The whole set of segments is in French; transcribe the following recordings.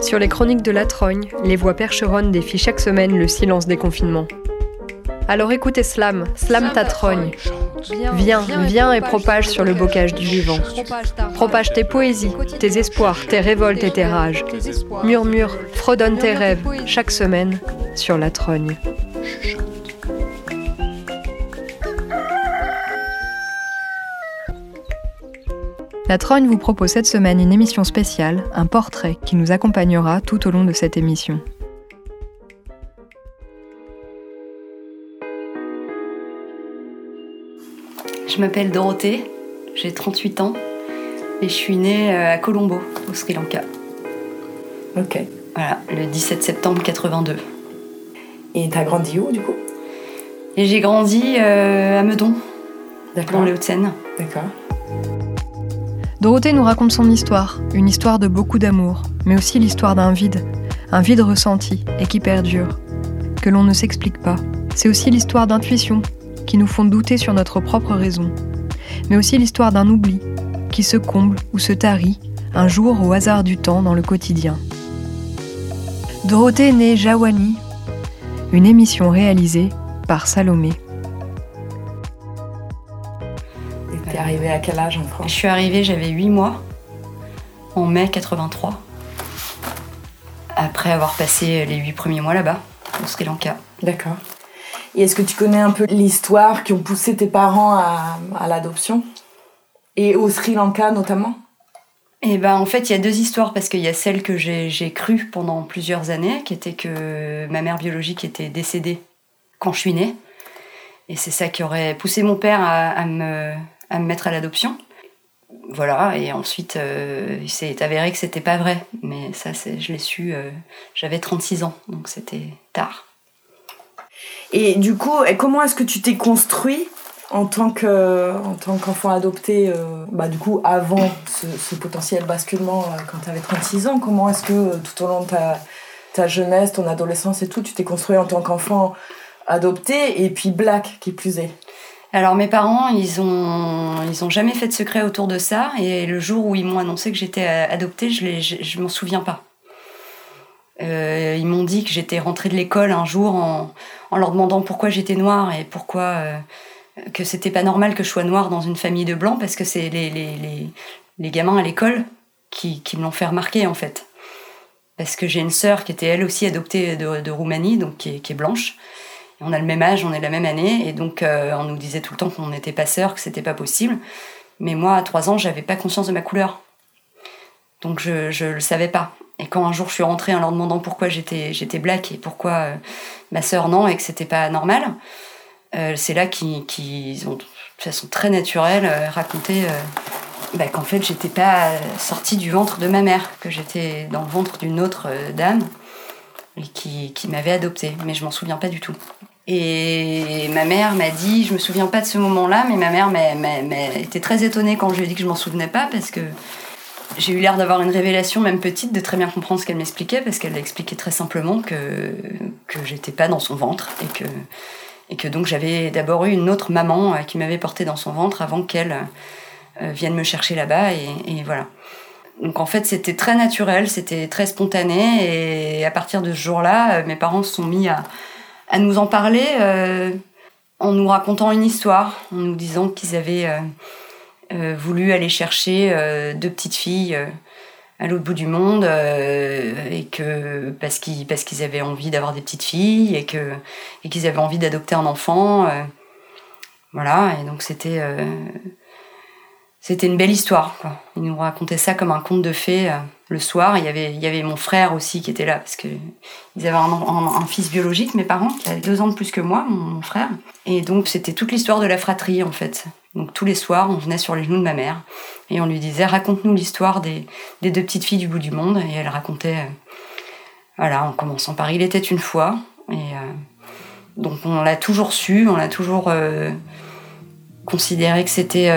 Sur les chroniques de la Trogne, les voix percheronnes défient chaque semaine le silence des confinements. Alors écoutez Slam, Slam ta trogne. Viens, viens et propage sur le bocage du vivant. Propage tes poésies, tes espoirs, tes révoltes et tes rages. Murmure, fredonne tes rêves, chaque semaine, sur la trogne. La Trogne vous propose cette semaine une émission spéciale, un portrait qui nous accompagnera tout au long de cette émission. Je m'appelle Dorothée, j'ai 38 ans et je suis née euh, à Colombo, au Sri Lanka. Ok. Voilà, le 17 septembre 82. Et t'as grandi où du coup? Et j'ai grandi euh, à Meudon, D'accord. dans les Hauts-de-Seine. D'accord. Dorothée nous raconte son histoire, une histoire de beaucoup d'amour, mais aussi l'histoire d'un vide, un vide ressenti et qui perdure, que l'on ne s'explique pas. C'est aussi l'histoire d'intuition, qui nous font douter sur notre propre raison, mais aussi l'histoire d'un oubli, qui se comble ou se tarit un jour au hasard du temps dans le quotidien. Dorothée née Jawani, une émission réalisée par Salomé. Arrivée à quel âge en Je suis arrivée, j'avais 8 mois, en mai 83, après avoir passé les 8 premiers mois là-bas, au Sri Lanka. D'accord. Et est-ce que tu connais un peu l'histoire qui ont poussé tes parents à, à l'adoption? Et au Sri Lanka notamment? Et ben en fait, il y a deux histoires parce qu'il y a celle que j'ai j'ai crue pendant plusieurs années, qui était que ma mère biologique était décédée quand je suis née. Et c'est ça qui aurait poussé mon père à, à me, à me mettre à l'adoption. Voilà, et ensuite, euh, il s'est avéré que c'était pas vrai. Mais ça, je l'ai su, euh, j'avais 36 ans, donc c'était tard. Et du coup, comment est-ce que tu t'es construit en tant que en tant qu'enfant adopté euh, bah du coup avant ce, potentiel basculement euh, quand tu avais 36 ans? Comment est-ce que tout au long de ta, ta jeunesse ton adolescence et tout tu t'es construit en tant qu'enfant adopté et puis black qui plus est? Alors mes parents, ils ont, ils ont jamais fait de secret autour de ça. Et le jour où ils m'ont annoncé que j'étais euh, adoptée, je, l'ai- je, m'en souviens pas. Euh, ils m'ont dit que j'étais rentrée de l'école un jour en, en leur demandant pourquoi j'étais noire et pourquoi euh, que c'était pas normal que je sois noire dans une famille de blancs parce que c'est les, les, les, les gamins à l'école qui, qui me l'ont fait remarquer en fait. Parce que j'ai une sœur qui était elle aussi adoptée de, Roumanie, donc qui est blanche. On a le même âge, on est la même année, et donc euh, on nous disait tout le temps qu'on n'était pas sœurs, que c'était pas possible. Mais moi, à trois ans, j'avais pas conscience de ma couleur. Donc je, je le savais pas. Et quand un jour je suis rentrée en leur demandant pourquoi j'étais j'étais black et pourquoi euh, ma sœur non et que c'était pas normal, euh, c'est là qu'ils ont de façon très naturelle raconté bah, qu'en fait j'étais pas sortie du ventre de ma mère, que j'étais dans le ventre d'une autre dame qui, qui m'avait adoptée, mais je m'en souviens pas du tout. Et ma mère m'a dit, je me souviens pas de ce moment-là, mais ma mère m'a, été très étonnée quand je lui ai dit que je m'en souvenais pas parce que j'ai eu l'air d'avoir une révélation, même petite, de très bien comprendre ce qu'elle m'expliquait, parce qu'elle expliquait très simplement que, que j'étais pas dans son ventre et que, et que donc j'avais d'abord eu une autre maman euh, qui m'avait portée dans son ventre avant qu'elle euh, vienne me chercher là-bas, et, et voilà. Donc en fait, c'était très naturel, c'était très spontané, et à partir de ce jour-là, euh, mes parents se sont mis à, à nous en parler euh, en nous racontant une histoire, en nous disant qu'ils avaient euh, euh, voulu aller chercher deux petites filles à l'autre bout du monde et que parce qu'ils parce qu'ils avaient envie d'avoir des petites filles et que et qu'ils avaient envie d'adopter un enfant voilà et donc c'était c'était une belle histoire quoi. ils nous racontaient ça comme un conte de fées euh, le soir. Il y avait mon frère aussi qui était là parce que ils avaient un, un- fils biologique mes parents qui avait deux ans de plus que moi mon, frère. Et donc c'était toute l'histoire de la fratrie en fait. Donc tous les soirs on venait sur les genoux de ma mère et on lui disait raconte-nous l'histoire des, deux petites filles du bout du monde. Et elle racontait euh, voilà en commençant par il était une fois et euh, donc on l'a toujours su on l'a toujours considéré que c'était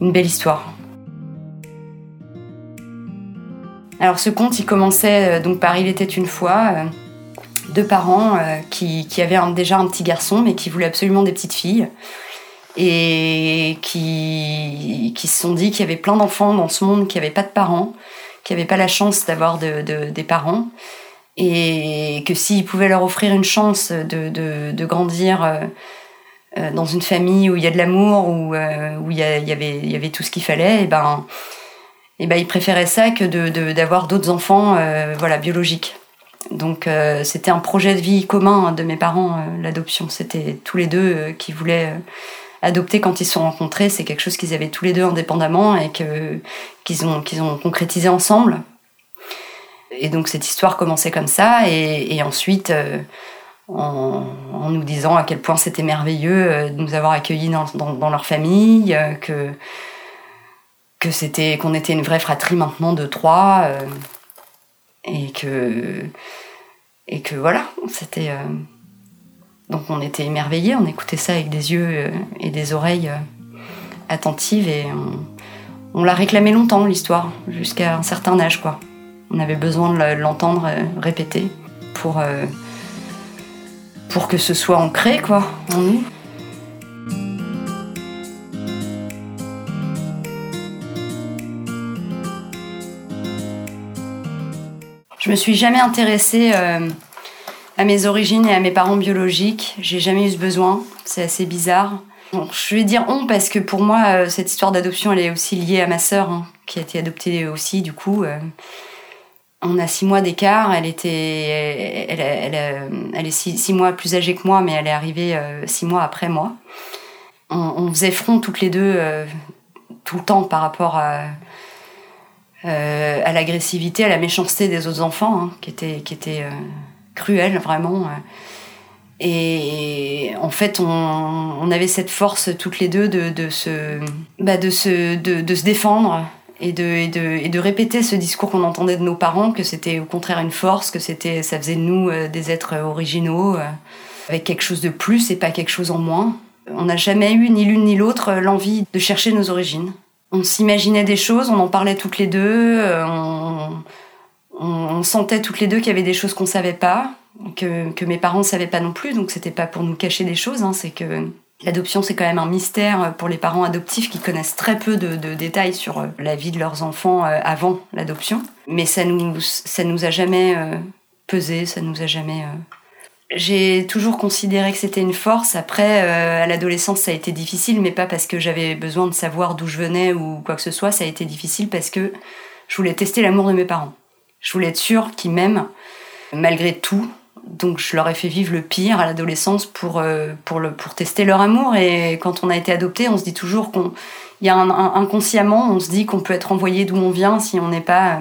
une belle histoire. Alors ce conte il commençait euh, donc par il était une fois euh, deux parents euh, qui, qui avaient déjà un petit garçon mais qui voulaient absolument des petites filles. Et qui, qui se sont dit qu'il y avait plein d'enfants dans ce monde qui n'avaient pas de parents, qui n'avaient pas la chance d'avoir de, des parents, et que s'ils pouvaient leur offrir une chance de, de, grandir euh, euh, dans une famille où il y a de l'amour, où, euh, où il, y, avait, il y avait tout ce qu'il fallait, et ben, et ben ils préféraient ça que d'avoir d'autres enfants voilà, biologiques. Donc c'était un projet de vie commun de mes parents, l'adoption. C'était tous les deux qui voulaient adopter quand ils se sont rencontrés. C'est quelque chose qu'ils avaient tous les deux indépendamment et que, qu'ils ont, qu'ils ont concrétisé ensemble. Et donc cette histoire commençait comme ça. Et, ensuite, euh, en, nous disant à quel point c'était merveilleux euh, de nous avoir accueillis dans, leur famille, euh, que, que c'était, qu'on était une vraie fratrie maintenant de trois. et que, et que voilà, c'était donc on était émerveillés, on écoutait ça avec des yeux euh, et des oreilles euh, attentives et on, l'a réclamé longtemps l'histoire, jusqu'à un certain âge quoi. On avait besoin de l'entendre euh, répéter pour, pour que ce soit ancré quoi en nous. Je me suis jamais intéressée à mes origines et à mes parents biologiques. J'ai jamais eu ce besoin. C'est assez bizarre. je vais dire on parce que pour moi, euh, cette histoire d'adoption, elle est aussi liée à ma sœur, hein, qui a été adoptée aussi, du coup. Euh. On a six mois d'écart. Elle était, elle, elle, est six, mois plus âgée que moi, mais elle est arrivée euh, six mois après moi. On, faisait front toutes les deux tout le temps par rapport à, à l'agressivité, à la méchanceté des autres enfants, hein, qui étaient, qui étaient cruel, vraiment. Euh. Et en fait, on, avait cette force toutes les deux de, de, se, bah de, se, de, se défendre et de, de, et de répéter ce discours qu'on entendait de nos parents, que c'était au contraire une force, que c'était, ça faisait de nous euh, des êtres originaux, euh, avec quelque chose de plus et pas quelque chose en moins. On n'a jamais eu, ni l'une ni l'autre, l'envie de chercher nos origines. On s'imaginait des choses, on en parlait toutes les deux, on, on, sentait toutes les deux qu'il y avait des choses qu'on savait pas, que, que mes parents ne savaient pas non plus, donc c'était pas pour nous cacher des choses, hein, c'est que L'adoption, c'est quand même un mystère pour les parents adoptifs qui connaissent très peu de, détails sur euh, la vie de leurs enfants euh, avant l'adoption. Mais ça nous, ça nous a jamais euh, pesé, ça nous a jamais. J'ai toujours considéré que c'était une force. Après, à l'adolescence, ça a été difficile, mais pas parce que j'avais besoin de savoir d'où je venais ou quoi que ce soit. Ça a été difficile parce que je voulais tester l'amour de mes parents. Je voulais être sûre qu'ils m'aiment malgré tout. Donc je leur ai fait vivre le pire à l'adolescence pour, euh, pour, le, pour tester leur amour. Et quand on a été adopté, on se dit toujours qu'on y a un, inconsciemment, on se dit qu'on peut être envoyé d'où on vient si on n'est pas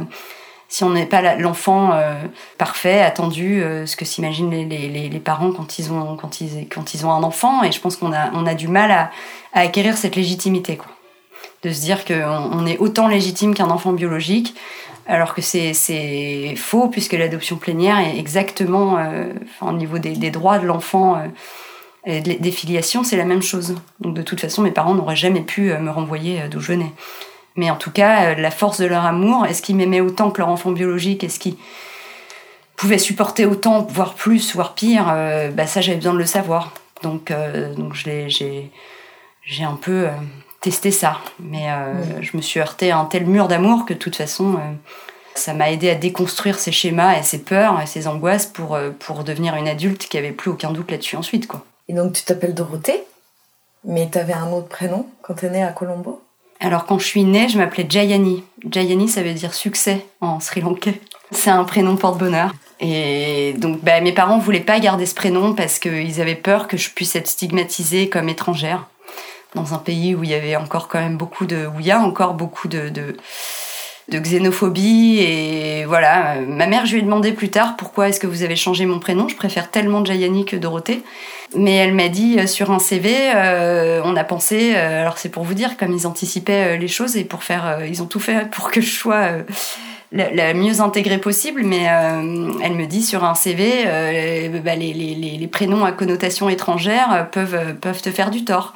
si on n'est pas l'enfant euh, parfait, attendu, euh, ce que s'imaginent les, les, les, parents quand ils ont quand ils quand ils ont un enfant. Et je pense qu'on a on a du mal à, à acquérir cette légitimité, quoi. De se dire qu'on on est autant légitime qu'un enfant biologique alors que c'est faux puisque l'adoption plénière est exactement, euh, au niveau des, droits de l'enfant euh, et des filiations, c'est la même chose. Donc de toute façon, mes parents n'auraient jamais pu euh, me renvoyer d'où je venais. Mais en tout cas, la force de leur amour, est-ce qu'ils m'aimaient autant que leur enfant biologique? Est-ce qu'ils pouvaient supporter autant, voire plus, voire pire? Bah Ça, j'avais besoin de le savoir. Donc, donc j'ai un peu tester ça. Mais euh, je me suis heurtée à un tel mur d'amour que de toute façon, euh, ça m'a aidé à déconstruire ces schémas et ces peurs et ces angoisses pour, euh, pour devenir une adulte qui avait plus aucun doute là-dessus ensuite. Quoi. Et donc tu t'appelles Dorothée, mais tu avais un autre prénom quand tu es née à Colombo? Alors quand je suis née, je m'appelais Jayani. Jayani, ça veut dire succès en sri lankais. C'est un prénom porte-bonheur. Et donc bah, mes parents voulaient pas garder ce prénom parce qu'ils avaient peur que je puisse être stigmatisée comme étrangère dans un pays où il y avait encore quand même beaucoup de, où il y a encore beaucoup de, de, xénophobie et voilà. Ma mère, je lui ai demandé plus tard pourquoi est-ce que vous avez changé mon prénom. Je préfère tellement Jayani que Dorothée. Mais elle m'a dit euh, sur un CV, euh, on a pensé, euh, alors c'est pour vous dire comme ils anticipaient les choses et pour faire, ils ont tout fait pour que je sois la, mieux intégrée possible, mais elle me dit sur un CV, bah, les, les, les, prénoms à connotation étrangère peuvent, peuvent te faire du tort.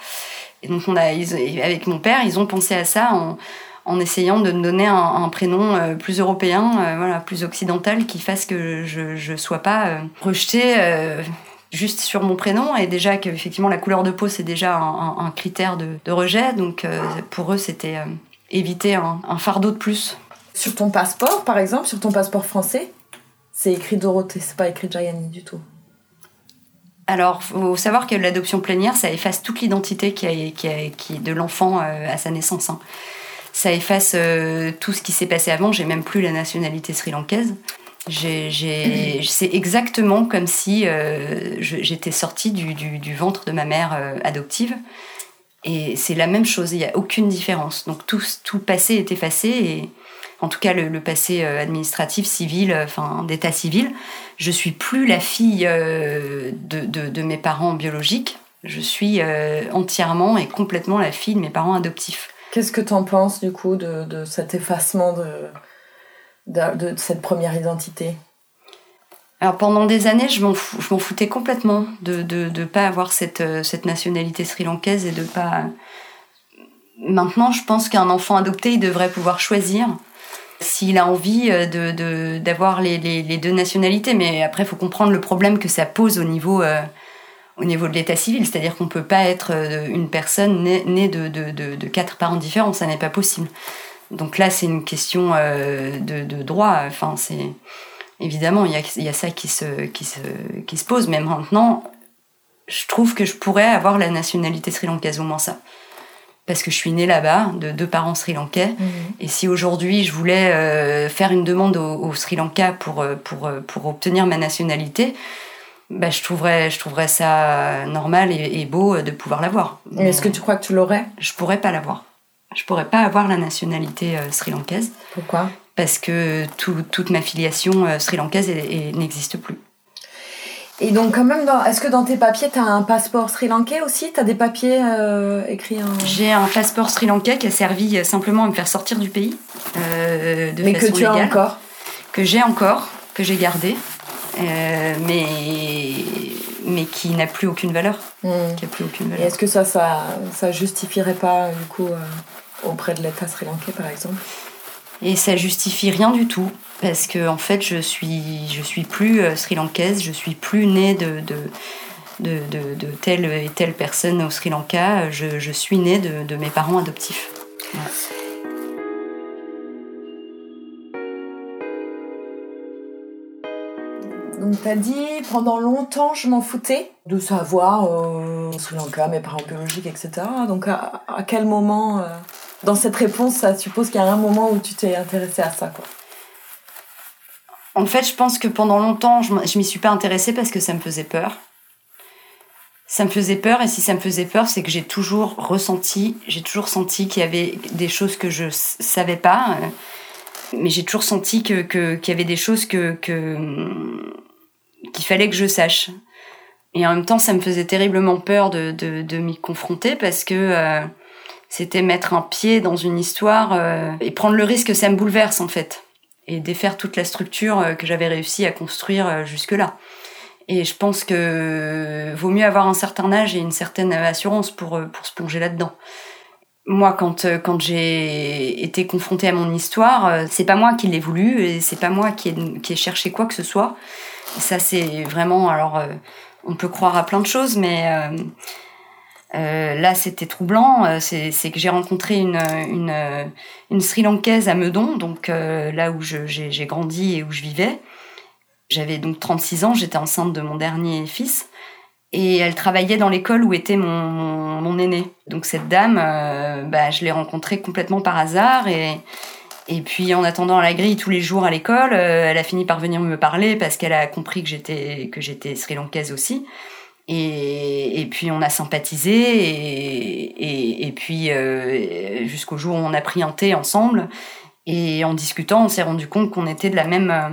Et donc, avec mon père, ils ont pensé à ça en, en essayant de me donner un, prénom euh, plus européen, euh, voilà, plus occidental, qui fasse que je ne sois pas euh, rejetée juste sur mon prénom et déjà qu'effectivement la couleur de peau c'est déjà un, critère de, rejet. Donc pour eux c'était éviter un, fardeau de plus. Sur ton passeport par exemple, sur ton passeport français, c'est écrit Dorothée, c'est pas écrit Gianni du tout. Alors, faut savoir que l'adoption plénière, ça efface toute l'identité qui, qui, de l'enfant à sa naissance. Hein ça efface euh, tout ce qui s'est passé avant. J'ai même plus la nationalité sri-lankaise. C'est exactement comme si euh, j'étais sortie du, ventre de ma mère euh, adoptive. Et c'est la même chose, il n'y a aucune différence. Donc tout, tout passé est effacé, en tout cas le, passé administratif, civil, enfin d'état civil. Je suis plus la fille de, de, mes parents biologiques, je suis entièrement et complètement la fille de mes parents adoptifs. Qu'est-ce que tu en penses du coup de, de cet effacement de, cette première identité? Alors pendant des années, je m'en, foutais complètement de ne pas avoir cette, cette nationalité sri-lankaise et de pas... Maintenant, je pense qu'un enfant adopté, il devrait pouvoir choisir s'il a envie euh, de, d'avoir les, les, les, deux nationalités. Mais après, il faut comprendre le problème que ça pose au niveau euh, au niveau de l'état civil, c'est-à-dire qu'on ne peut pas être euh, une personne née, de, de, de, quatre parents différents, ça n'est pas possible. Donc là, c'est une question de, de, droit. Enfin, c'est évidemment il y a, y a, ça qui se, qui, se, qui se pose. Mais maintenant, je trouve que je pourrais avoir la nationalité sri-lankaise, au moins ça. Parce que je suis née là-bas, de deux parents sri-lankais. Mmh. Et si aujourd'hui je voulais euh, faire une demande au, au Sri Lanka pour, pour, pour obtenir ma nationalité, bah, je, trouverais, je trouverais ça normal et, beau de pouvoir l'avoir. Est-ce que tu crois que tu l'aurais? Je pourrais pas l'avoir. Je pourrais pas avoir la nationalité euh, sri-lankaise. Pourquoi? Parce que toute ma filiation euh, sri-lankaise n'existe plus. Et donc, quand même, est-ce que dans tes papiers, tu as un passeport sri-lankais aussi? Tu as des papiers euh, écrits en. J'ai un passeport sri-lankais qui a servi simplement à me faire sortir du pays. de Mais que tu as encore? Que j'ai encore, que j'ai gardé. Euh, mais, mais qui n'a plus aucune valeur. Hmm. Qui a plus aucune valeur. Et est-ce que ça, ça, ça justifierait pas, du coup, euh, auprès de l'État sri-lankais, par exemple? Et ça justifie rien du tout, parce que, en fait, je suis, je suis plus euh, sri-lankaise, je suis plus née de, de de, telle et telle personne au Sri Lanka, je, suis née de, mes parents adoptifs. Donc t'as dit pendant longtemps je m'en foutais de savoir euh, Sri Lanka, mes parents biologiques, etc. Donc à, quel moment euh, dans cette réponse ça suppose qu'il y a un moment où tu t'es intéressée à ça quoi? En fait je pense que pendant longtemps je, m'y suis pas intéressée parce que ça me faisait peur. Ça me faisait peur et si ça me faisait peur c'est que j'ai toujours ressenti, j'ai toujours senti qu'il y avait des choses que je savais pas. Euh, mais j'ai toujours senti que qu'il y avait des choses que, que qu'il fallait que je sache. Et en même temps, ça me faisait terriblement peur de, de, de m'y confronter parce que euh, c'était mettre un pied dans une histoire euh, et prendre le risque que ça me bouleverse en fait et défaire toute la structure euh, que j'avais réussi à construire jusque-là. Et je pense que vaut mieux avoir un certain âge et une certaine assurance pour, pour se plonger là-dedans. Moi, quand, quand j'ai été confrontée à mon histoire, c'est pas moi qui l'ai voulu et c'est pas moi qui ai, qui ai cherché quoi que ce soit ça, c'est vraiment. Alors, euh, on peut croire à plein de choses, mais euh, euh, là, c'était troublant. C'est que j'ai rencontré une, une, une, Sri Lankaise à Meudon, donc là où j'ai grandi et où je vivais. J'avais donc 36 ans, j'étais enceinte de mon dernier fils. Et elle travaillait dans l'école où était mon, mon, aîné. Donc cette dame, bah, je l'ai rencontrée complètement par hasard et, et puis en attendant à la grille tous les jours à l'école, euh, elle a fini par venir me parler parce qu'elle a compris que j'étais que j'étais sri-lankaise aussi. Et, puis on a sympathisé et, puis euh, jusqu'au jour où on a thé ensemble. Et en discutant, on s'est rendu compte qu'on était de la même euh,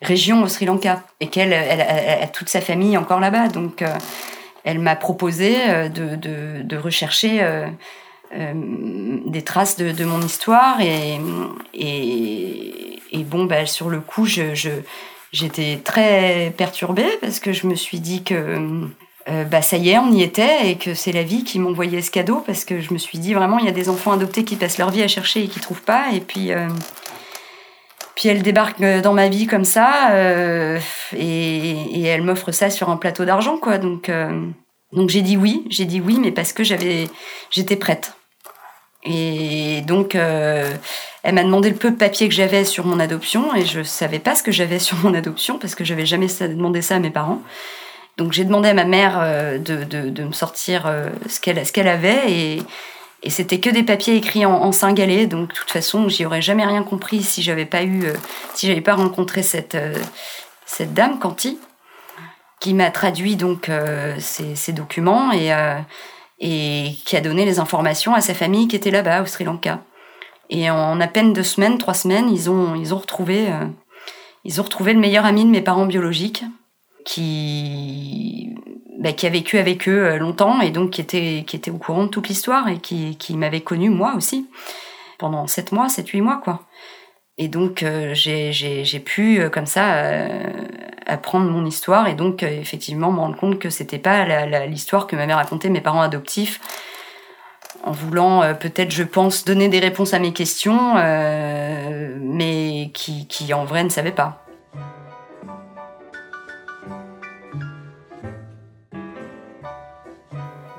région au Sri Lanka et qu'elle elle, a toute sa famille encore là-bas. Donc elle m'a proposé de, rechercher euh, des traces de, mon histoire et, et, bon bah, sur le coup je j'étais très perturbée parce que je me suis dit que euh, bah ça y est on y était et que c'est la vie qui m'envoyait ce cadeau parce que je me suis dit vraiment il y a des enfants adoptés qui passent leur vie à chercher et qui trouvent pas et puis euh, Puis elle débarque dans ma vie comme ça, et, elle m'offre ça sur un plateau d'argent, quoi. Donc, donc j'ai dit oui, j'ai dit oui, mais parce que j'avais, j'étais prête. Et donc, euh, elle m'a demandé le peu de papier que j'avais sur mon adoption, et je savais pas ce que j'avais sur mon adoption parce que j'avais jamais demandé ça à mes parents. Donc j'ai demandé à ma mère euh, de, me sortir euh, ce qu'elle avait, et, c'était que des papiers écrits en, en singalais. Donc de toute façon, j'y aurais jamais rien compris si j'avais pas eu, si j'avais pas rencontré cette dame Canty qui m'a traduit donc euh, ces, documents et, euh, qui a donné les informations à sa famille qui était là-bas au Sri Lanka. Et en à peine deux semaines, trois semaines, ils ont, retrouvé, euh, ils ont retrouvé le meilleur ami de mes parents biologiques, qui, bah, qui a vécu avec eux longtemps et donc qui était, qui était au courant de toute l'histoire et qui, qui m'avait connu moi aussi pendant sept mois, sept huit mois quoi. Et donc, euh, j'ai pu, euh, comme ça, euh, apprendre mon histoire et donc, effectivement, me rendre compte que c'était pas l'histoire que m'avaient raconté mes parents adoptifs en voulant peut-être, je pense, donner des réponses à mes questions, mais qui, qui, en vrai ne savaient pas.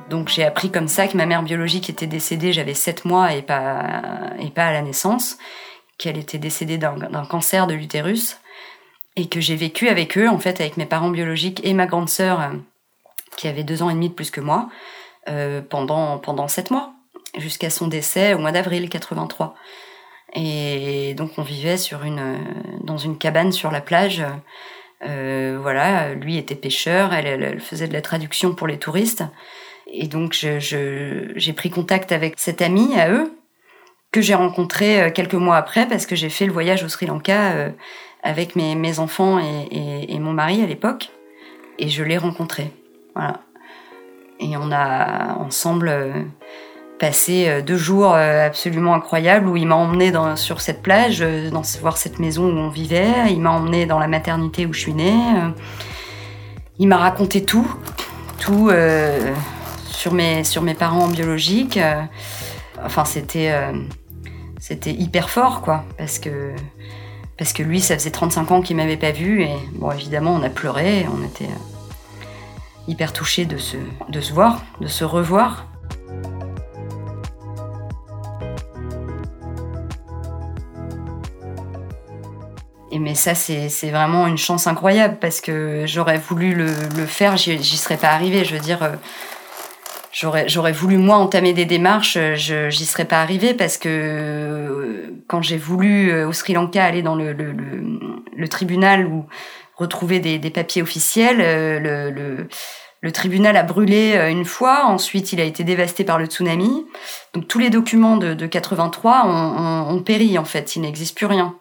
Donc j'ai appris comme ça que ma mère biologique était décédée, j'avais 7 mois et pas, et pas à la naissance qu'elle était décédée d'un cancer de l'utérus et que j'ai vécu avec eux, en fait, avec mes parents biologiques et ma grande sœur, euh, qui avait deux ans et demi de plus que moi, euh, pendant, pendant sept mois, jusqu'à son décès au mois d'avril 83. Et donc on vivait sur une, dans une cabane sur la plage. Euh, voilà, lui était pêcheur, elle, faisait de la traduction pour les touristes. Et donc j'ai pris contact avec cette amie à eux, que j'ai rencontré euh, quelques mois après parce que j'ai fait le voyage au Sri Lanka euh, avec mes, enfants et, mon mari à l'époque. Et je l'ai rencontré. Voilà. Et on a ensemble euh, passé deux jours absolument incroyables où il m'a emmené sur cette plage, voir cette maison où on vivait. Il m'a emmené dans la maternité où je suis née. Il m'a raconté tout, tout sur, mes, sur mes parents biologiques. Enfin, c'était c'était hyper fort, quoi, parce que parce que lui, ça faisait 35 ans qu'il m'avait pas vu et bon, évidemment, on a pleuré, on était euh, hyper touchés de se voir, de se revoir. Et mais ça, c'est vraiment une chance incroyable parce que j'aurais voulu le, le faire, j'y serais pas arrivée. Je veux dire, euh, J'aurais, voulu moi entamer des démarches, euh, je j'y serais pas arrivée parce que euh, quand j'ai voulu euh, au Sri Lanka aller dans le, le, le, tribunal ou retrouver des, des papiers officiels, le, le, le, tribunal a brûlé une fois, ensuite il a été dévasté par le tsunami. Donc tous les documents de, de 83 ont, ont, ont péri en fait, il n'existe plus rien.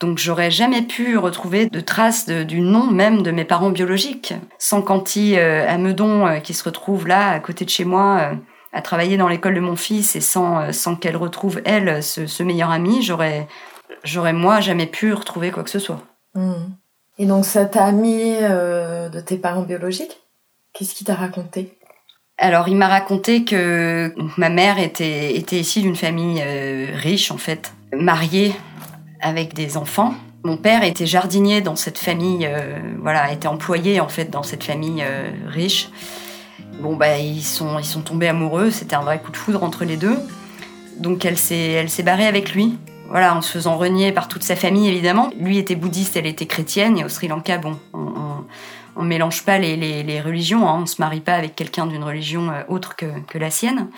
Donc j'aurais jamais pu retrouver de traces du nom même de mes parents biologiques. Sans Canty euh, à Meudon euh, qui se retrouve là à côté de chez moi euh, à travailler dans l'école de mon fils et sans, sans qu'elle retrouve elle ce, meilleur ami, j'aurais j'aurais moi jamais pu retrouver quoi que ce soit. Hmm. Et donc cet ami de tes parents biologiques, qu'est-ce qu'il t'a raconté? Alors, il m'a raconté que ma mère était, était issue d'une famille riche, en fait, mariée avec des enfants. Mon père était jardinier dans cette famille, euh, voilà, était employé en fait dans cette famille euh, riche. Bon bah ils sont ils sont tombés amoureux, c'était un vrai coup de foudre entre les deux. Donc elle s'est barrée avec lui. Voilà, en se faisant renier par toute sa famille évidemment. Lui était bouddhiste, elle était chrétienne et au Sri Lanka, bon, on, on, mélange pas les, religions, hein, on se marie pas avec quelqu'un d'une religion euh, autre que, que la sienne.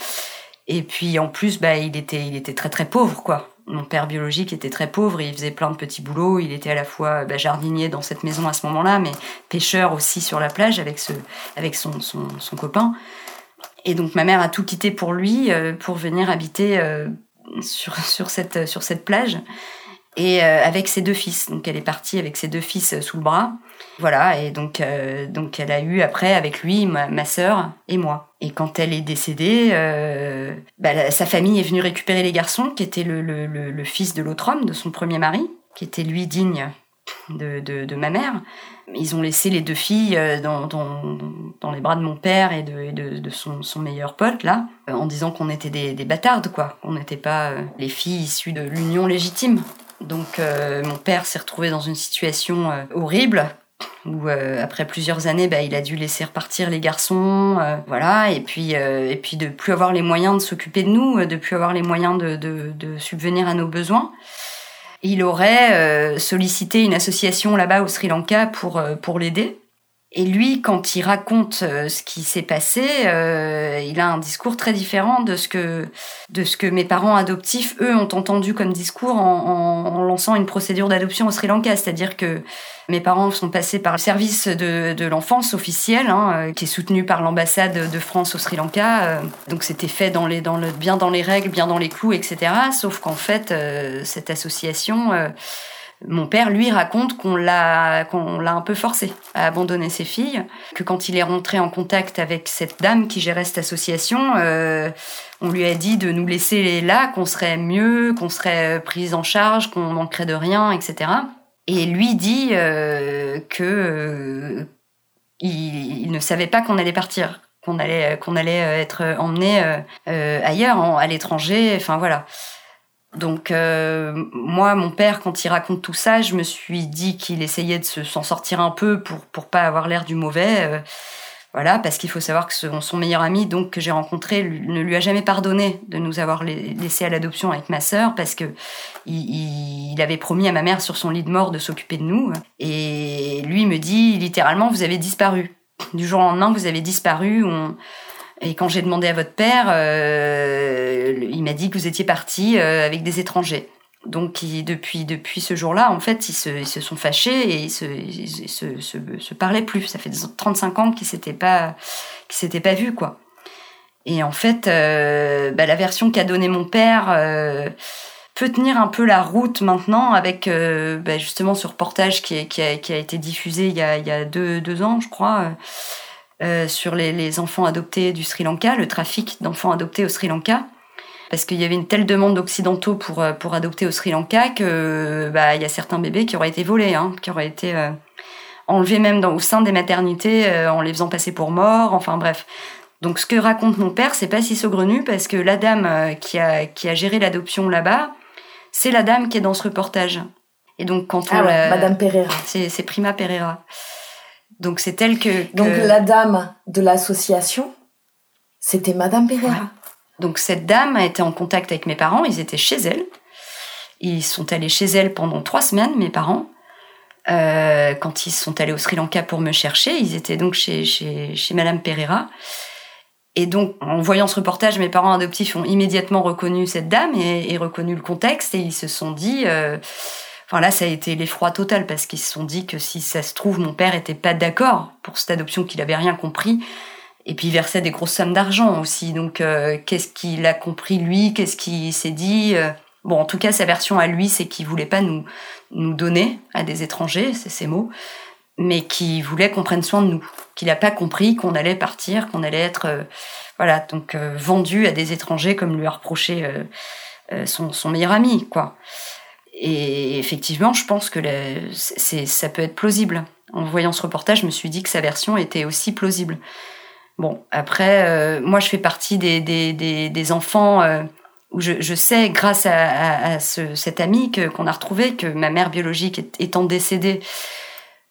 Et puis en plus, bah il était il était très très pauvre quoi mon père biologique était très pauvre, il faisait plein de petits boulots, il était à la fois bah, jardinier dans cette maison à ce moment-là, mais pêcheur aussi sur la plage avec, son, copain. Et donc ma mère a tout quitté pour lui, euh, pour venir habiter euh, sur cette plage et euh, avec ses deux fils. Donc elle est partie avec ses deux fils sous le bras. Voilà, et donc, euh, donc elle a eu après avec lui ma, ma sœur et moi. Et quand elle est décédée, euh, bah, sa famille est venue récupérer les garçons, qui étaient le, le, le, fils de l'autre homme, de son premier mari, qui était lui digne de, de, de, ma mère. Ils ont laissé les deux filles dans, dans, dans les bras de mon père et de, de, de son, son, meilleur pote, là, en disant qu'on était des, des bâtardes, quoi. On n'était pas les filles issues de l'union légitime. Donc mon père s'est retrouvé dans une situation horrible où après plusieurs années, bah, il a dû laisser repartir les garçons, voilà, et puis et puis de plus avoir les moyens de s'occuper de nous, de plus avoir les moyens de, de, de subvenir à nos besoins il aurait sollicité une association là-bas au Sri Lanka pour, pour l'aider. Et lui, quand il raconte euh, ce qui s'est passé, euh, il a un discours très différent de ce que de ce que mes parents adoptifs, eux, ont entendu comme discours en, en, lançant une procédure d'adoption au Sri Lanka. C'est-à-dire que mes parents sont passés par le service de, de l'enfance officiel, hein, euh, qui est soutenu par l'ambassade de France au Sri Lanka. donc c'était fait dans les, dans le, bien dans les règles, bien dans les clous, etc. Sauf qu'en fait, cette association mon père, lui, raconte qu'on l'a, qu'on l'a un peu forcé à abandonner ses filles, que quand il est rentré en contact avec cette dame qui gérait cette association, euh, on lui a dit de nous laisser là, qu'on serait mieux, qu'on serait prise en charge, qu'on manquerait de rien, etc. Et lui dit euh, que euh, il, ne savait pas qu'on allait partir, qu'on allait, qu'on allait être emmené ailleurs, à l'étranger, enfin voilà. Donc euh, moi, mon père, quand il raconte tout ça, je me suis dit qu'il essayait de s'en sortir un peu pour pour pas avoir l'air du mauvais. Euh, voilà, parce qu'il faut savoir que son, meilleur ami, donc que j'ai rencontré, ne lui a jamais pardonné de nous avoir laissé à l'adoption avec ma sœur, parce que il, il, avait promis à ma mère sur son lit de mort de s'occuper de nous. Et lui me dit littéralement, vous avez disparu. Du jour au lendemain, vous avez disparu. On, et quand j'ai demandé à votre père, euh, il m'a dit que vous étiez parti euh, avec des étrangers. Donc depuis, depuis ce jour-là, en fait, ils se, sont fâchés et ils se, se, se, parlaient plus. Ça fait 35 ans qu'ils s'étaient pas, qu'ils s'étaient pas vus, quoi. Et en fait, euh, bah, la version qu'a donnée mon père peut tenir un peu la route maintenant avec bah, justement ce reportage qui, qui, a, qui, a, été diffusé il y a, il y a deux, deux ans, je crois euh, sur les, enfants adoptés du Sri Lanka, le trafic d'enfants adoptés au Sri Lanka. Parce qu'il y avait une telle demande d'occidentaux pour, euh, pour adopter au Sri Lanka que bah, il y a certains bébés qui auraient été volés, hein, qui auraient été euh, enlevés même dans, au sein des maternités en les faisant passer pour morts. Enfin bref. Donc ce que raconte mon père, c'est pas si saugrenu parce que la dame qui a, qui a géré l'adoption là-bas, c'est la dame qui est dans ce reportage. Et donc quand ah on Madame Pereira. C'est Prima Pereira. Donc c'est elle que, Donc la dame de l'association, c'était Madame Pereira. Donc cette dame a été en contact avec mes parents, ils étaient chez elle. Ils sont allés chez elle pendant trois semaines, mes parents. Euh, quand ils sont allés au Sri Lanka pour me chercher, ils étaient donc chez, chez, chez Madame Pereira. Et donc, en voyant ce reportage, mes parents adoptifs ont immédiatement reconnu cette dame et, reconnu le contexte et ils se sont dit, euh, Enfin là, ça a été l'effroi total parce qu'ils se sont dit que si ça se trouve, mon père était pas d'accord pour cette adoption, qu'il avait rien compris. Et puis il versait des grosses sommes d'argent aussi. Donc euh, qu'est-ce qu'il a compris lui? Qu'est-ce qu'il s'est dit? Euh, Bon, en tout cas, sa version à lui, c'est qu'il voulait pas nous nous donner à des étrangers, c'est ses mots, mais qu'il voulait qu'on prenne soin de nous. Qu'il n'a pas compris qu'on allait partir, qu'on allait être euh, voilà donc vendu à des étrangers comme lui a reproché son, son meilleur ami, quoi. Et effectivement, je pense que ça peut être plausible. En voyant ce reportage, je me suis dit que sa version était aussi plausible. Bon, après, euh, moi, je fais partie des, enfants euh, où je, sais, grâce à, à, ce, cet ami qu'on a retrouvé, que ma mère biologique étant décédée,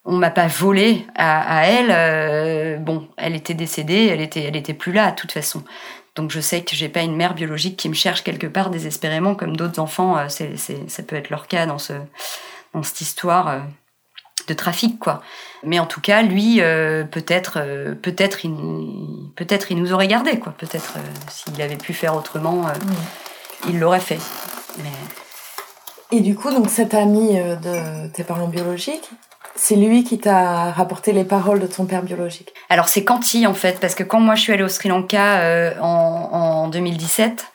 on m'a pas volé à, à elle. Euh, bon, elle était décédée, elle était, elle était plus là, de toute façon. Donc je sais que j'ai pas une mère biologique qui me cherche quelque part désespérément comme d'autres enfants. Euh, c'est, ça peut être leur cas dans, ce, dans cette histoire euh, de trafic, quoi. Mais en tout cas, lui, euh, peut-être, peut-être, il, peut-être, il nous aurait gardé, quoi. Peut-être, s'il avait pu faire autrement, il l'aurait fait. Et du coup, donc cet ami de tes parents biologiques, c'est lui qui t'a rapporté les paroles de ton père biologique. Alors c'est Kanti en fait, parce que quand moi je suis allée au Sri Lanka euh, en, 2017,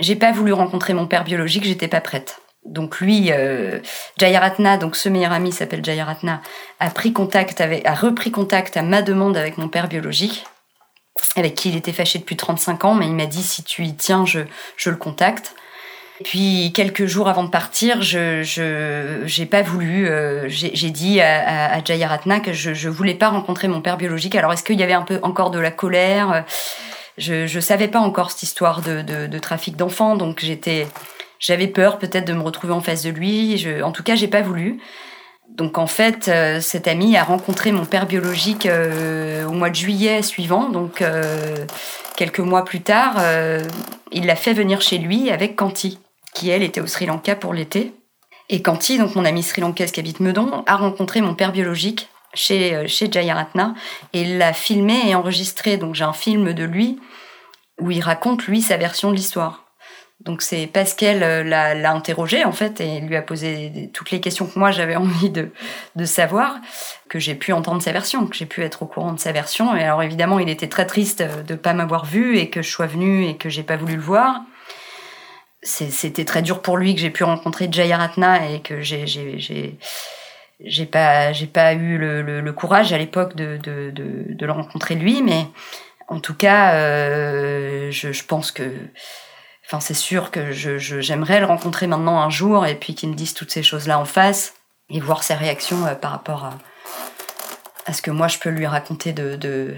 j'ai pas voulu rencontrer mon père biologique, j'étais pas prête. Donc lui, euh, Jayaratna, donc ce meilleur ami s'appelle Jayaratna, a pris contact a repris contact à ma demande avec mon père biologique, avec qui il était fâché depuis 35 ans, mais il m'a dit si tu y tiens, je, je le contacte. Puis quelques jours avant de partir, je j'ai pas voulu. Euh, j'ai dit à, à, Jayaratna que je je voulais pas rencontrer mon père biologique. Alors est-ce qu'il y avait un peu encore de la colère? Je je savais pas encore cette histoire de de, de trafic d'enfants, donc j'étais j'avais peur peut-être de me retrouver en face de lui. Je, en tout cas, j'ai pas voulu. Donc en fait, euh, cet ami a rencontré mon père biologique euh, au mois de juillet suivant. Donc euh, quelques mois plus tard, il l'a fait venir chez lui avec Kanti, qui elle était au Sri Lanka pour l'été. Et Kanti, donc mon amie sri lankaise qui habite Meudon, a rencontré mon père biologique chez, chez Jayaratna et l'a filmé et enregistré. Donc j'ai un film de lui où il raconte lui sa version de l'histoire. Donc c'est parce qu'elle euh, l'a interrogé en fait et lui a posé toutes les questions que moi j'avais envie de, de savoir que j'ai pu entendre sa version, que j'ai pu être au courant de sa version. Et alors évidemment il était très triste de pas m'avoir vu et que je sois venue et que j'ai pas voulu le voir. C'était très dur pour lui que j'ai pu rencontrer Jayaratna et que j'ai j'ai pas j'ai pas eu le, le, courage à l'époque de, de, de, le rencontrer lui, mais en tout cas euh, je, pense que Enfin, c'est sûr que je, j'aimerais le rencontrer maintenant un jour et puis qu'il me dise toutes ces choses-là en face et voir ses réactions euh, par rapport à, à, ce que moi je peux lui raconter de, de,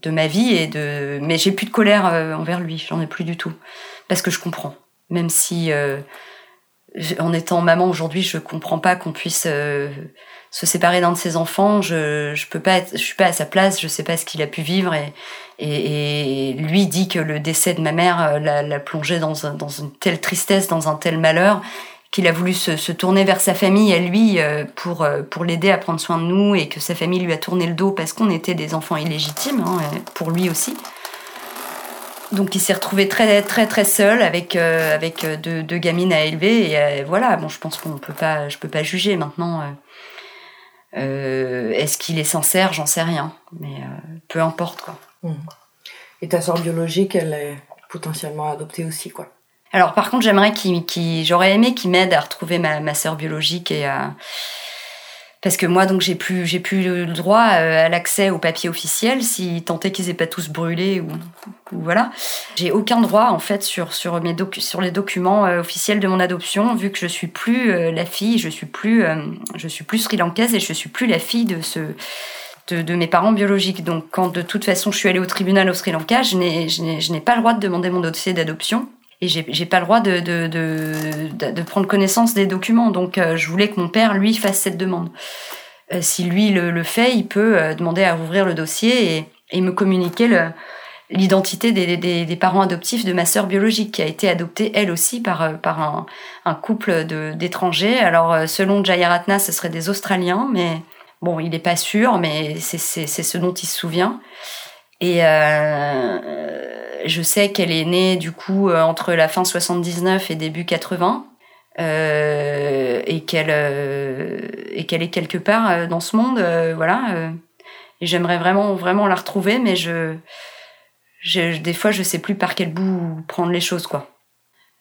de ma vie. Et de... Mais j'ai plus de colère euh, envers lui, j'en ai plus du tout. Parce que je comprends. Même si, euh, en étant maman aujourd'hui, je comprends pas qu'on puisse se séparer d'un de ses enfants, je je peux pas je suis pas à sa place, je sais pas ce qu'il a pu vivre et, lui dit que le décès de ma mère euh, l'a plongé dans, dans une telle tristesse, dans un tel malheur qu'il a voulu se, se, tourner vers sa famille à lui euh, pour euh, pour l'aider à prendre soin de nous et que sa famille lui a tourné le dos parce qu'on était des enfants illégitimes hein, pour lui aussi. Donc il s'est retrouvé très très très seul avec avec deux, deux, gamines à élever et voilà bon je pense qu'on peut pas je peux pas juger maintenant euh, Est-ce qu'il est sincère? J'en sais rien. Mais euh, peu importe, quoi. Mmh. Et ta soeur biologique, elle est potentiellement adoptée aussi, quoi. Alors, par contre, j'aimerais qu'il, j'aurais aimé qu'il m'aide à retrouver ma, ma soeur biologique et à parce que moi donc j'ai plus j'ai plus le droit euh, à l'accès aux papiers officiels si tant est qu'ils aient pas tous brûlé ou, voilà j'ai aucun droit en fait sur sur mes sur les documents euh, officiels de mon adoption vu que je suis plus euh, la fille je suis plus je suis plus sri-lankaise et je suis plus la fille de ce de, de, mes parents biologiques. Donc, quand de toute façon je suis allée au tribunal au Sri Lanka, je n'ai pas le droit de demander mon dossier d'adoption et j'ai pas le droit de, de, de, prendre connaissance des documents. Donc euh, je voulais que mon père, lui, fasse cette demande. Euh, si lui le, fait, il peut euh, demander à ouvrir le dossier et, et me communiquer l'identité des, des, parents adoptifs de ma sœur biologique, qui a été adoptée elle aussi par, par un, un couple d'étrangers. Alors selon Jayaratna, ce serait des Australiens, mais bon, il n'est pas sûr, mais c'est ce dont il se souvient. Et euh, je sais qu'elle est née du coup euh, entre la fin 79 et début 80. Euh, et qu'elle euh, et qu'elle est quelque part euh, dans ce monde voilà et j'aimerais vraiment vraiment la retrouver mais je, je des fois je sais plus par quel bout prendre les choses quoi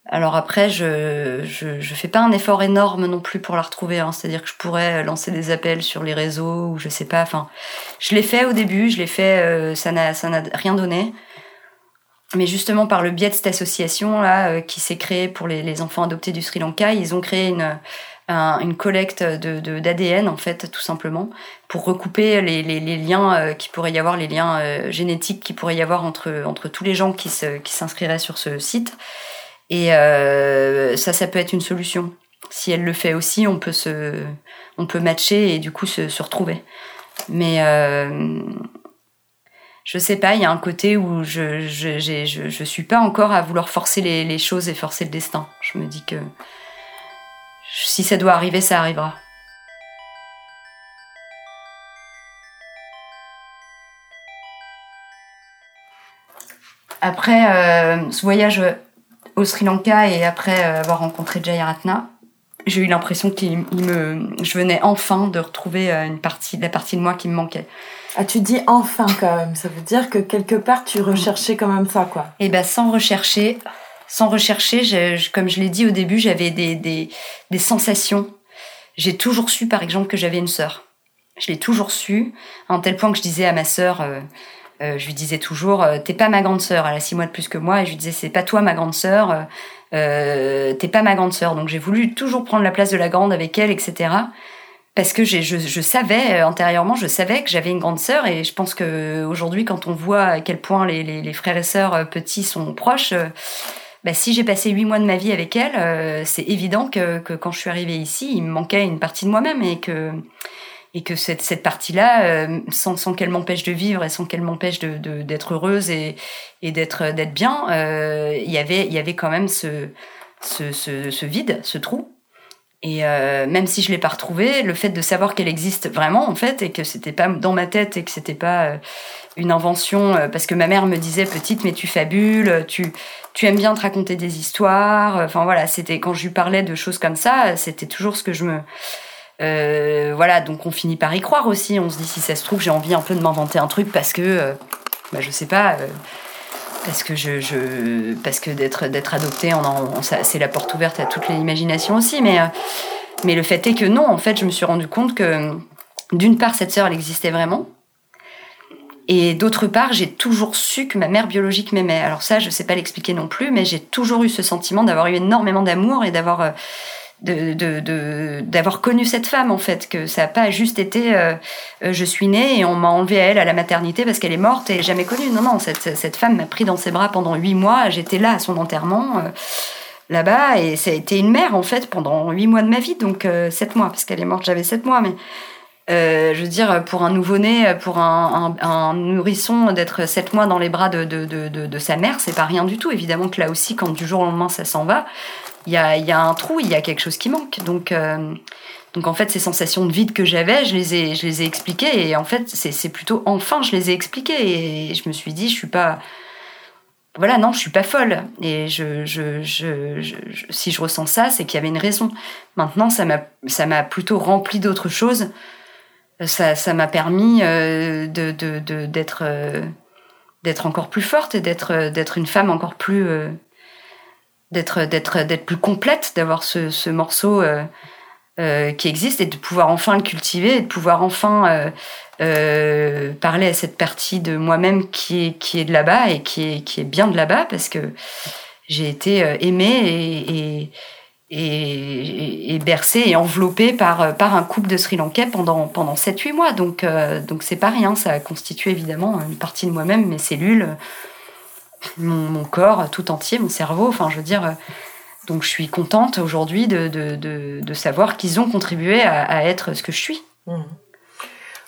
alors après, je, je, je fais pas un effort énorme non plus pour la retrouver. Hein. C'est-à-dire que je pourrais lancer des appels sur les réseaux ou je sais pas. Enfin, je l'ai fait au début, je l'ai fait, euh, ça n'a ça n'a rien donné. Mais justement par le biais de cette association là euh, qui s'est créée pour les, les, enfants adoptés du Sri Lanka, ils ont créé une une collecte de d'ADN en fait tout simplement pour recouper les, les, liens euh, qui pourraient y avoir, les liens génétiques qui pourraient y avoir entre entre tous les gens qui se, qui s'inscriraient sur ce site. Et euh, ça, ça peut être une solution. Si elle le fait aussi, on peut se, on peut matcher et du coup se, retrouver. Mais euh, je sais pas, il y a un côté où je, je, je, suis pas encore à vouloir forcer les, les choses et forcer le destin. Je me dis que si ça doit arriver, ça arrivera. Après euh, ce voyage au Sri Lanka et après euh, avoir rencontré Jayaratna, j'ai eu l'impression qu'il me, je venais enfin de retrouver euh, une partie, la partie de moi qui me manquait. Ah, tu dis enfin quand même. Ça veut dire que quelque part tu recherchais quand même ça, quoi. Et eh ben, sans rechercher, sans rechercher, je, comme je l'ai dit au début, j'avais des, des, des sensations. J'ai toujours su, par exemple, que j'avais une sœur. Je l'ai toujours su, à un tel point que je disais à ma sœur, euh, euh, je lui disais toujours, euh, t'es pas ma grande sœur. Elle a six mois de plus que moi, et je lui disais, c'est pas toi ma grande sœur. Euh, t'es pas ma grande sœur. Donc j'ai voulu toujours prendre la place de la grande avec elle, etc. Parce que je, savais antérieurement, je savais que j'avais une grande sœur, et je pense que aujourd'hui, quand on voit à quel point les frères et sœurs petits sont proches, bah, si j'ai passé huit mois de ma vie avec elle, c'est évident que, que, quand je suis arrivée ici, il me manquait une partie de moi-même et que et que cette, cette partie-là, sans, sans qu'elle m'empêche de vivre et sans qu'elle m'empêche de, d'être heureuse et, et d'être, d'être bien, il y avait, il y avait quand même ce, ce, ce, ce vide, ce trou. Et euh, même si je l'ai pas retrouvée, le fait de savoir qu'elle existe vraiment en fait et que c'était pas dans ma tête et que c'était pas euh, une invention euh, parce que ma mère me disait petite mais tu fabules, tu tu aimes bien te raconter des histoires. Enfin voilà, c'était quand je lui parlais de choses comme ça, c'était toujours ce que je me voilà, donc on finit par y croire aussi. On se dit si ça se trouve j'ai envie un peu de m'inventer un truc parce que bah, je sais pas parce que je, je parce que d'être d'être adopté c'est la porte ouverte à toute l'imagination aussi. Mais euh, mais le fait est que non en fait je me suis rendu compte que d'une part cette sœur elle existait vraiment. Et d'autre part j'ai toujours su que ma mère biologique m'aimait. Alors ça je sais pas l'expliquer non plus mais j'ai toujours eu ce sentiment d'avoir eu énormément d'amour et d'avoir euh, de, d'avoir connu cette femme en fait que ça n'a pas juste été euh, euh, je suis née et on m'a enlevé à elle à la maternité parce qu'elle est morte et jamais connue. Non non cette, cette femme m'a pris dans ses bras pendant huit mois. J'étais là à son enterrement euh, là-bas et ça a été une mère en fait pendant huit mois de ma vie. Donc sept mois parce qu'elle est morte j'avais sept mois. Mais je veux dire, pour un nouveau-né, pour un, nourrisson, d'être sept mois dans les bras de, de sa mère, c'est pas rien du tout. Évidemment que là aussi, quand du jour au lendemain ça s'en va, il y a, y a, un trou, il y a quelque chose qui manque. Donc, euh, donc en fait, ces sensations de vide que j'avais, je les ai, je les ai expliquées. Et en fait, c'est plutôt enfin, je les ai expliquées. Et je me suis dit, je suis pas. Voilà, non, je suis pas folle. Et je, je, je, si je ressens ça, c'est qu'il y avait une raison. Maintenant, ça m'a, plutôt rempli d'autres choses. Ça, m'a permis euh, de, de, d'être, euh, d'être encore plus forte et d'être, d'être une femme encore plus d'être d'être d'être plus complète, d'avoir ce, ce morceau euh, euh, qui existe et de pouvoir enfin le cultiver et de pouvoir enfin euh, euh parler à cette partie de moi-même qui est qui est de là-bas et qui est qui est bien de là-bas parce que j'ai été euh, aimée et, et bercée et enveloppée par, par un couple de Sri Lankais pendant, pendant 7-8 mois. Donc, donc c'est pas rien, ça constitue évidemment une partie de moi-même, mes cellules, mon, corps tout entier, mon cerveau. Enfin, je veux dire. Euh, donc, je suis contente aujourd'hui de, de, de, savoir qu'ils ont contribué à, être ce que je suis. Mmh.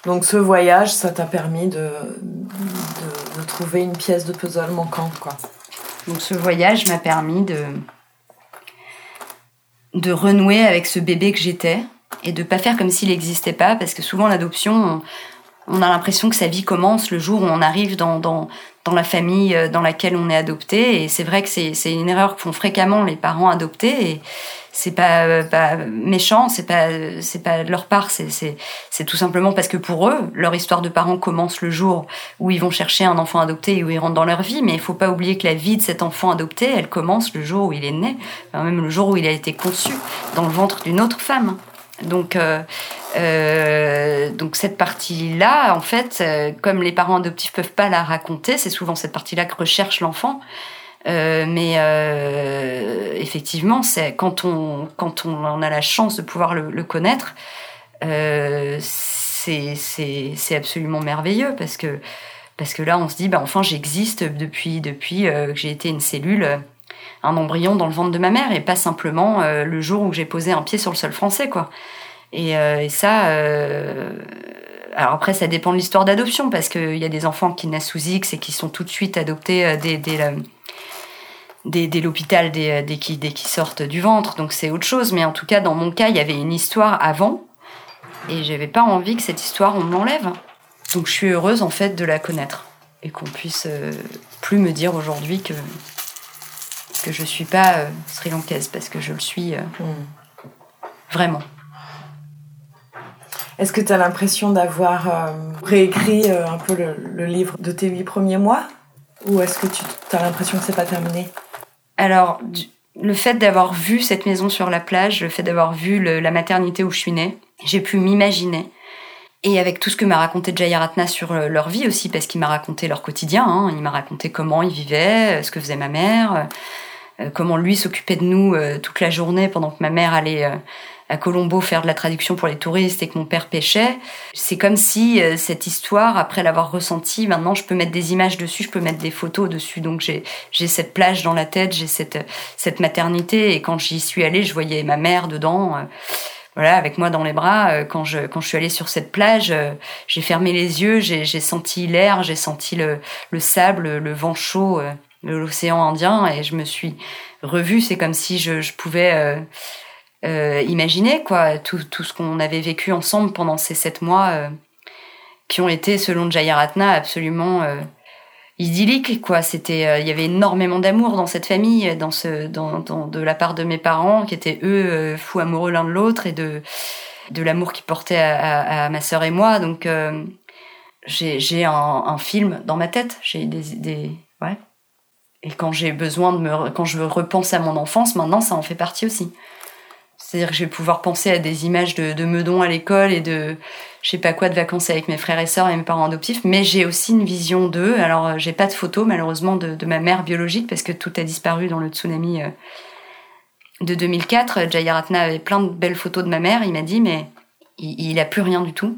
Donc, ce voyage, ça t'a permis de, de, trouver une pièce de puzzle manquante, quoi. Donc, ce voyage m'a permis de, de renouer avec ce bébé que j'étais et de pas faire comme s'il n'existait pas, parce que souvent, l'adoption, on, a l'impression que sa vie commence le jour où on arrive dans, dans, dans la famille euh, dans laquelle on est adopté. Et c'est vrai que c'est une erreur que font fréquemment les parents adoptés. Et c'est pas, euh, pas méchant, c'est pas, c'est pas de leur part, c'est tout simplement parce que pour eux, leur histoire de parents commence le jour où ils vont chercher un enfant adopté et où ils rentrent dans leur vie. Mais il faut pas oublier que la vie de cet enfant adopté, elle commence le jour où il est né, même le jour où il a été conçu dans le ventre d'une autre femme. Donc, euh, euh, donc cette partie-là, en fait, euh, comme les parents adoptifs peuvent pas la raconter, c'est souvent cette partie-là que recherche l'enfant. Mais effectivement, c'est quand on quand on, a la chance de pouvoir le, connaître, c'est c'est absolument merveilleux parce que parce que là, on se dit, bah enfin, j'existe depuis depuis que j'ai été une cellule un embryon dans le ventre de ma mère et pas simplement le jour où j'ai posé un pied sur le sol français, quoi. Et, euh, ça, euh, alors après, ça dépend de l'histoire d'adoption, parce qu'il y a des enfants qui naissent sous X et qui sont tout de suite adoptés euh, dès, dès, dès, dès l'hôpital, dès, dès qu'ils sortent du ventre, donc c'est autre chose. Mais en tout cas, dans mon cas, il y avait une histoire avant, et j'avais pas envie que cette histoire, on me l'enlève. Donc je suis heureuse, en fait, de la connaître, et qu'on puisse plus me dire aujourd'hui que, que je suis pas sri-lankaise, parce que je le suis mm. vraiment. Est-ce que tu as l'impression d'avoir euh, réécrit euh, un peu le, livre de tes huit premiers mois? Ou est-ce que tu as l'impression que c'est pas terminé? Alors, le fait d'avoir vu cette maison sur la plage, le fait d'avoir vu la maternité où je suis née, j'ai pu m'imaginer. Et avec tout ce que m'a raconté Jayaratna sur euh, leur vie aussi, parce qu'il m'a raconté leur quotidien, hein. il m'a raconté comment ils vivaient, ce que faisait ma mère, comment lui s'occupait de nous toute la journée pendant que ma mère allait à Colombo faire de la traduction pour les touristes et que mon père pêchait. C'est comme si euh, cette histoire, après l'avoir ressentie, maintenant je peux mettre des images dessus, je peux mettre des photos dessus. Donc j'ai j'ai cette plage dans la tête, j'ai cette cette maternité et quand j'y suis allée, je voyais ma mère dedans. Euh, voilà, avec moi dans les bras, euh, quand je quand je suis allée sur cette plage, j'ai fermé les yeux, j'ai senti l'air, j'ai senti le, le sable, le vent chaud, l'océan Indien, et je me suis revue. C'est comme si je, pouvais euh, imaginer quoi tout, tout ce qu'on avait vécu ensemble pendant ces sept mois euh, qui ont été selon Jayaratna absolument euh, idylliques quoi. C'était euh, il y avait énormément d'amour dans cette famille dans ce dans, de la part de mes parents qui étaient eux fous amoureux l'un de l'autre et de de l'amour qu'ils portaient à, ma sœur et moi. Donc j'ai j'ai un, un, film dans ma tête. J'ai des, des ouais et quand j'ai besoin de me quand je repense à mon enfance maintenant ça en fait partie aussi c'est-à-dire que je vais pouvoir penser à des images de, de Meudon à l'école et de je sais pas quoi de vacances avec mes frères et sœurs et mes parents adoptifs, mais j'ai aussi une vision d'eux. Alors euh, j'ai pas de photos malheureusement de, ma mère biologique parce que tout a disparu dans le tsunami euh, de 2004. Jayaratna avait plein de belles photos de ma mère. Il m'a dit mais il, il a plus rien du tout.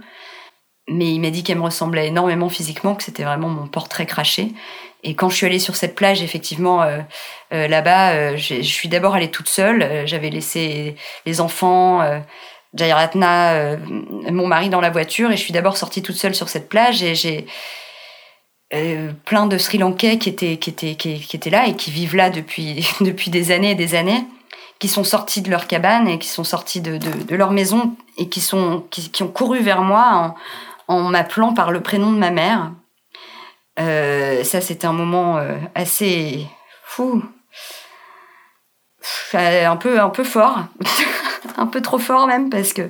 Mais il m'a dit qu'elle me ressemblait énormément physiquement, que c'était vraiment mon portrait craché. Et quand je suis allée sur cette plage, effectivement, euh, euh, là-bas, euh, je suis d'abord allée toute seule. Euh, j'avais laissé les enfants, euh, Jairatna, mon mari dans la voiture, et je suis d'abord sortie toute seule sur cette plage. Et j'ai plein de Sri Lankais qui étaient, qui, étaient, qui, qui, étaient là et qui vivent là depuis, depuis des années et des années, qui sont sortis de leur cabane et qui sont sortis de, de, de leur maison et qui, sont, qui, qui ont couru vers moi en, en m'appelant par le prénom de ma mère euh, ça, c'était un moment euh, assez fou, un peu, un peu fort, un peu trop fort même, parce que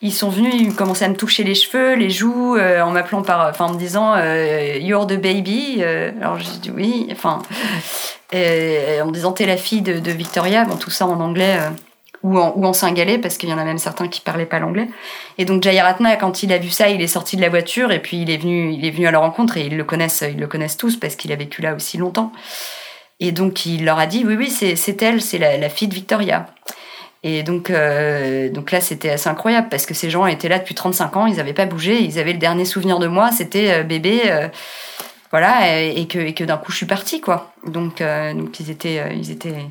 ils sont venus, ils commençaient à me toucher les cheveux, les joues, euh, en m'appelant par, enfin, en me disant euh, "You're the baby". Euh, alors j'ai dit oui, enfin, en me disant "T'es la fille de, de, Victoria". Bon, tout ça en anglais ou en, ou en singalais parce qu'il y en a même certains qui parlaient pas l'anglais. Et donc Jayaratna, quand il a vu ça, il est sorti de la voiture et puis il est venu, il est venu à leur rencontre et ils le connaissent, ils le connaissent tous parce qu'il a vécu là aussi longtemps. Et donc il leur a dit oui oui c'est elle, c'est la, fille de Victoria. Et donc euh, donc là c'était assez incroyable parce que ces gens étaient là depuis 35 ans, ils n'avaient pas bougé, ils avaient le dernier souvenir de moi, c'était euh, bébé. Euh, voilà et, et, que et que d'un coup je suis partie quoi donc donc ils étaient ils étaient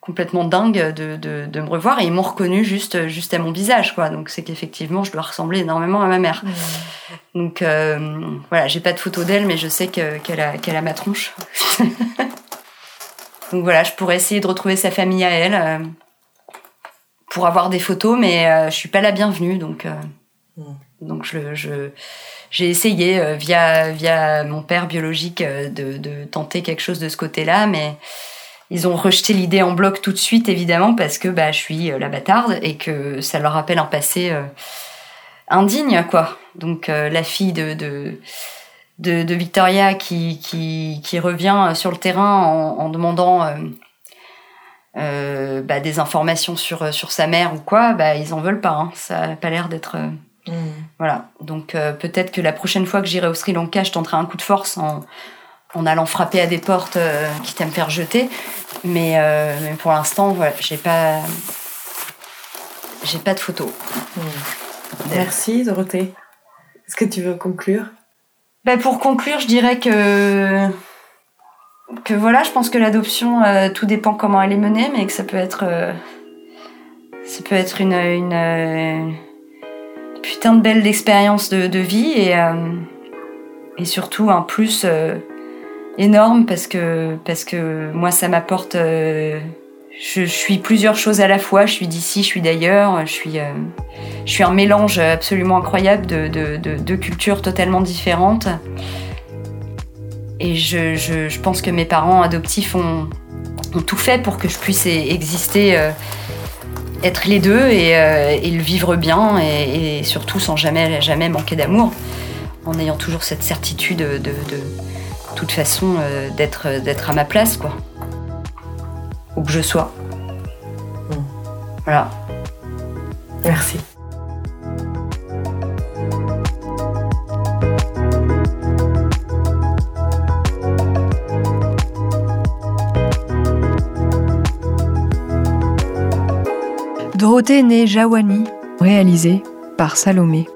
complètement dingue de, de, de, me revoir et ils m'ont reconnu juste juste à mon visage quoi donc c'est qu'effectivement je dois ressembler énormément à ma mère mmh. donc euh, voilà j'ai pas de photo d'elle mais je sais que qu'elle a qu'elle a ma tronche donc voilà je pourrais essayer de retrouver sa famille à elle euh, pour avoir des photos mais euh, je suis pas la bienvenue donc mmh. donc je je j'ai essayé euh, via via mon père biologique euh, de, de tenter quelque chose de ce côté là mais ils ont rejeté l'idée en bloc tout de suite, évidemment, parce que bah, je suis euh, la bâtarde et que ça leur rappelle un passé euh, indigne, quoi. Donc euh, la fille de, de, de, de Victoria qui, qui, qui, revient sur le terrain en, en demandant euh, bah, des informations sur, sur sa mère ou quoi, bah, ils en veulent pas. Hein. Ça n'a pas l'air d'être... Mmh. Voilà. Donc peut-être que la prochaine fois que j'irai au Sri Lanka, je tenterai un coup de force en en allant frapper à des portes euh, qui t'aiment faire jeter. Mais, euh, mais pour l'instant, voilà, j'ai pas, j'ai pas de photos. Mmh. Merci Dorothée. Est-ce que tu veux conclure? Ben Pour conclure, je dirais que que voilà, je pense que l'adoption, euh, tout dépend comment elle est menée, mais que ça peut être, euh, ça peut être une, une, une putain de belle expérience de, de, vie et, euh, et surtout un plus énorme parce que parce que moi ça m'apporte euh, je, suis plusieurs choses à la fois. Je suis d'ici je suis d'ailleurs je suis euh, je suis un mélange absolument incroyable de de, de, cultures totalement différentes. Et je, je, pense que mes parents adoptifs ont, ont tout fait pour que je puisse exister euh, être les deux et, et le vivre bien et, surtout sans jamais jamais manquer d'amour en ayant toujours cette certitude de, de toute façon euh, d'être d'être à ma place quoi où que je sois mmh. voilà merci côté est né Jawani, réalisé par Salomé.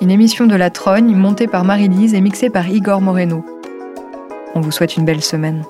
Une émission de La Trogne montée par Marie-Lise et mixée par Igor Moreno. On vous souhaite une belle semaine.